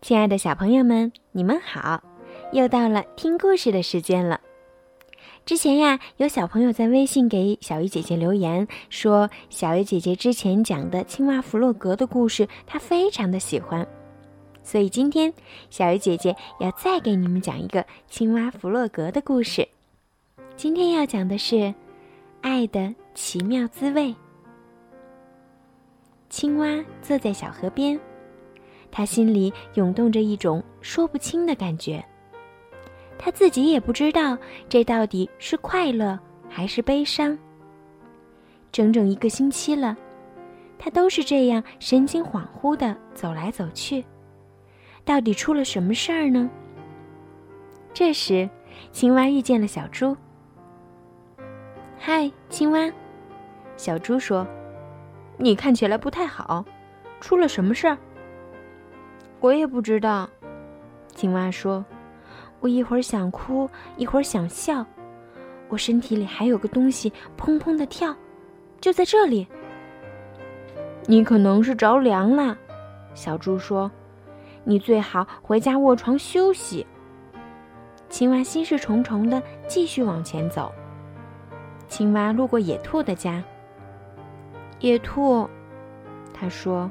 亲爱的小朋友们，你们好！又到了听故事的时间了。之前呀，有小朋友在微信给小鱼姐姐留言，说小鱼姐姐之前讲的青蛙弗洛格的故事，她非常的喜欢。所以今天，小鱼姐姐要再给你们讲一个青蛙弗洛格的故事。今天要讲的是《爱的奇妙滋味》。青蛙坐在小河边。他心里涌动着一种说不清的感觉。他自己也不知道这到底是快乐还是悲伤。整整一个星期了，他都是这样神经恍惚的走来走去。到底出了什么事儿呢？这时，青蛙遇见了小猪。“嗨，青蛙！”小猪说，“你看起来不太好，出了什么事儿？”我也不知道，青蛙说：“我一会儿想哭，一会儿想笑，我身体里还有个东西砰砰的跳，就在这里。”你可能是着凉了，小猪说：“你最好回家卧床休息。”青蛙心事重重的继续往前走。青蛙路过野兔的家，野兔，他说。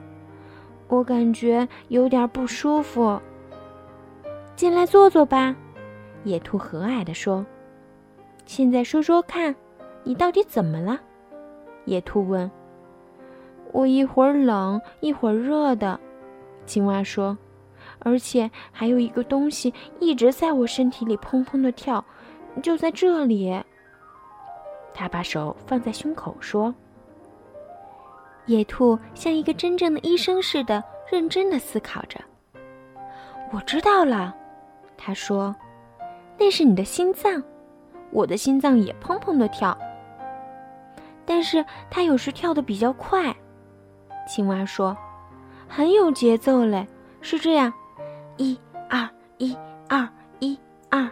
我感觉有点不舒服。进来坐坐吧，野兔和蔼地说。现在说说看，你到底怎么了？野兔问。我一会儿冷一会儿热的，青蛙说。而且还有一个东西一直在我身体里砰砰的跳，就在这里。他把手放在胸口说。野兔像一个真正的医生似的，认真的思考着。我知道了，他说：“那是你的心脏，我的心脏也砰砰的跳，但是它有时跳的比较快。”青蛙说：“很有节奏嘞，是这样，一二一二一二。”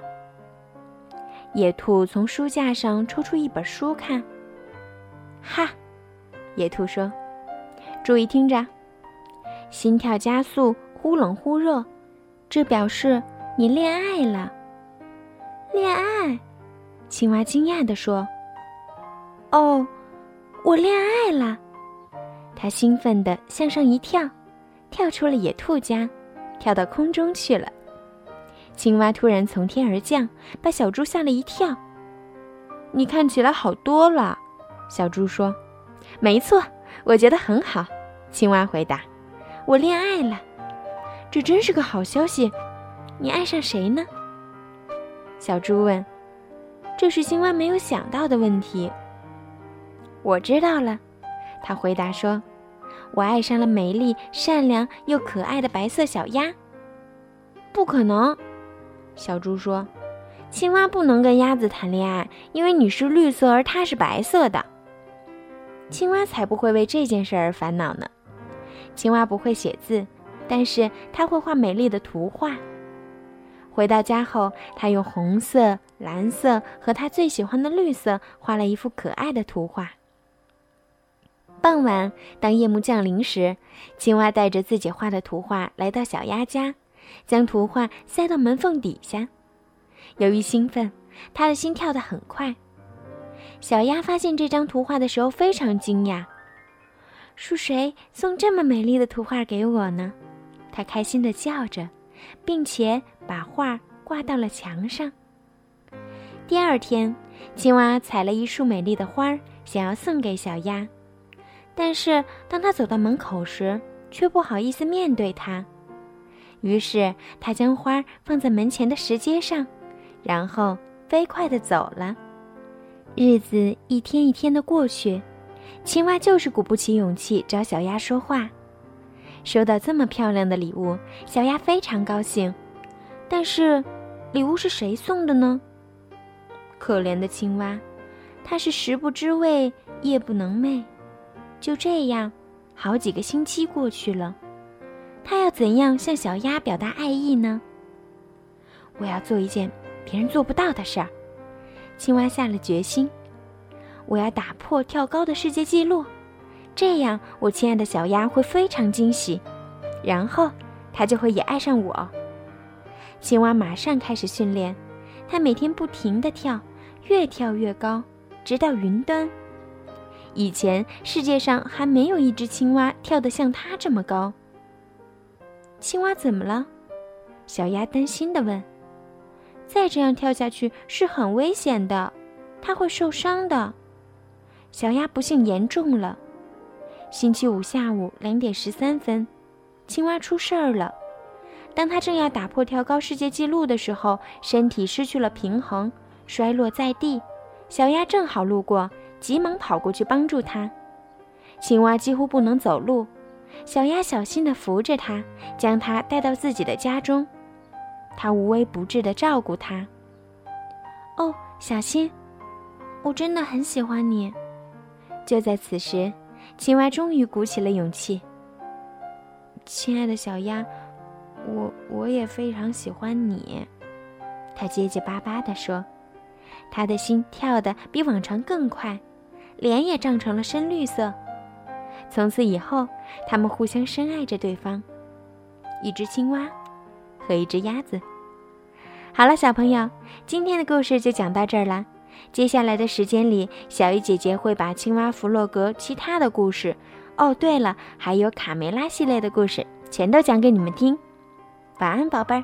野兔从书架上抽出一本书看。哈，野兔说。注意听着，心跳加速，忽冷忽热，这表示你恋爱了。恋爱？青蛙惊讶地说：“哦，我恋爱了！”它兴奋地向上一跳，跳出了野兔家，跳到空中去了。青蛙突然从天而降，把小猪吓了一跳。“你看起来好多了。”小猪说。“没错，我觉得很好。”青蛙回答：“我恋爱了，这真是个好消息。你爱上谁呢？”小猪问。这是青蛙没有想到的问题。我知道了，他回答说：“我爱上了美丽、善良又可爱的白色小鸭。”不可能，小猪说：“青蛙不能跟鸭子谈恋爱，因为你是绿色，而它是白色的。”青蛙才不会为这件事而烦恼呢。青蛙不会写字，但是它会画美丽的图画。回到家后，它用红色、蓝色和它最喜欢的绿色画了一幅可爱的图画。傍晚，当夜幕降临时，青蛙带着自己画的图画来到小鸭家，将图画塞到门缝底下。由于兴奋，它的心跳得很快。小鸭发现这张图画的时候非常惊讶。是谁送这么美丽的图画给我呢？他开心地叫着，并且把画挂到了墙上。第二天，青蛙采了一束美丽的花，想要送给小鸭，但是当他走到门口时，却不好意思面对它。于是，他将花放在门前的石阶上，然后飞快地走了。日子一天一天的过去。青蛙就是鼓不起勇气找小鸭说话。收到这么漂亮的礼物，小鸭非常高兴。但是，礼物是谁送的呢？可怜的青蛙，它是食不知味，夜不能寐。就这样，好几个星期过去了，它要怎样向小鸭表达爱意呢？我要做一件别人做不到的事儿。青蛙下了决心。我要打破跳高的世界纪录，这样我亲爱的小鸭会非常惊喜。然后，它就会也爱上我。青蛙马上开始训练，它每天不停地跳，越跳越高，直到云端。以前世界上还没有一只青蛙跳得像它这么高。青蛙怎么了？小鸭担心地问。再这样跳下去是很危险的，它会受伤的。小鸭不幸严重了。星期五下午两点十三分，青蛙出事儿了。当它正要打破跳高世界纪录的时候，身体失去了平衡，摔落在地。小鸭正好路过，急忙跑过去帮助它。青蛙几乎不能走路，小鸭小心地扶着它，将它带到自己的家中。它无微不至地照顾它。哦，小心！我真的很喜欢你。就在此时，青蛙终于鼓起了勇气。亲爱的小鸭。我我也非常喜欢你，他结结巴巴地说，他的心跳得比往常更快，脸也涨成了深绿色。从此以后，他们互相深爱着对方，一只青蛙和一只鸭子。好了，小朋友，今天的故事就讲到这儿了。接下来的时间里，小鱼姐姐会把青蛙弗洛格其他的故事，哦，对了，还有卡梅拉系列的故事，全都讲给你们听。晚安，宝贝儿。